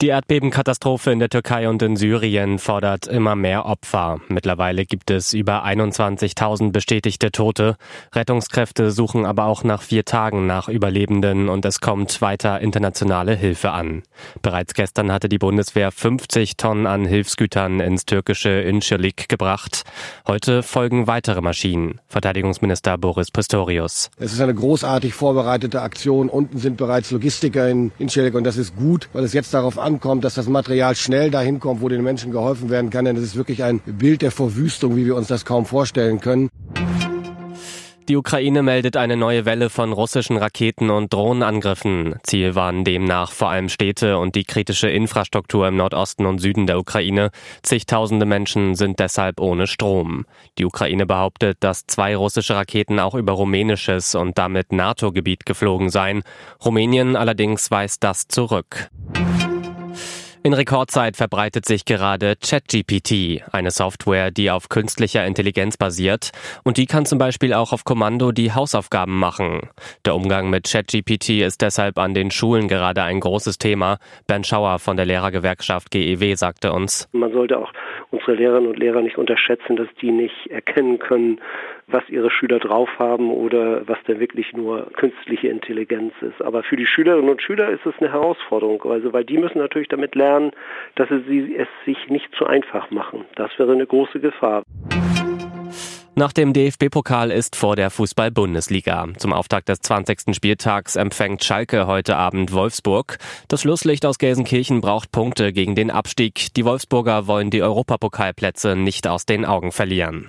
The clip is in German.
Die Erdbebenkatastrophe in der Türkei und in Syrien fordert immer mehr Opfer. Mittlerweile gibt es über 21.000 bestätigte Tote. Rettungskräfte suchen aber auch nach vier Tagen nach Überlebenden und es kommt weiter internationale Hilfe an. Bereits gestern hatte die Bundeswehr 50 Tonnen an Hilfsgütern ins türkische Incirlik gebracht. Heute folgen weitere Maschinen. Verteidigungsminister Boris Pistorius. Es ist eine großartig vorbereitete Aktion. Unten sind bereits Logistiker in Incirlik und das ist gut, weil es jetzt darauf ankommt, dass das Material schnell dahin kommt, wo den Menschen geholfen werden kann. Denn es ist wirklich ein Bild der Verwüstung, wie wir uns das kaum vorstellen können. Die Ukraine meldet eine neue Welle von russischen Raketen und Drohnenangriffen. Ziel waren demnach vor allem Städte und die kritische Infrastruktur im Nordosten und Süden der Ukraine. Zigtausende Menschen sind deshalb ohne Strom. Die Ukraine behauptet, dass zwei russische Raketen auch über rumänisches und damit NATO-Gebiet geflogen seien. Rumänien allerdings weist das zurück. In Rekordzeit verbreitet sich gerade ChatGPT, eine Software, die auf künstlicher Intelligenz basiert und die kann zum Beispiel auch auf Kommando die Hausaufgaben machen. Der Umgang mit ChatGPT ist deshalb an den Schulen gerade ein großes Thema. Bernd Schauer von der Lehrergewerkschaft GEW sagte uns. Man sollte auch unsere Lehrerinnen und Lehrer nicht unterschätzen, dass die nicht erkennen können, was ihre Schüler drauf haben oder was denn wirklich nur künstliche Intelligenz ist. Aber für die Schülerinnen und Schüler ist es eine Herausforderung, also weil die müssen natürlich damit lernen, dass sie es sich nicht zu einfach machen. Das wäre eine große Gefahr. Nach dem DFB-Pokal ist vor der Fußball-Bundesliga. Zum Auftakt des 20. Spieltags empfängt Schalke heute Abend Wolfsburg. Das Schlusslicht aus Gelsenkirchen braucht Punkte gegen den Abstieg. Die Wolfsburger wollen die Europapokalplätze nicht aus den Augen verlieren.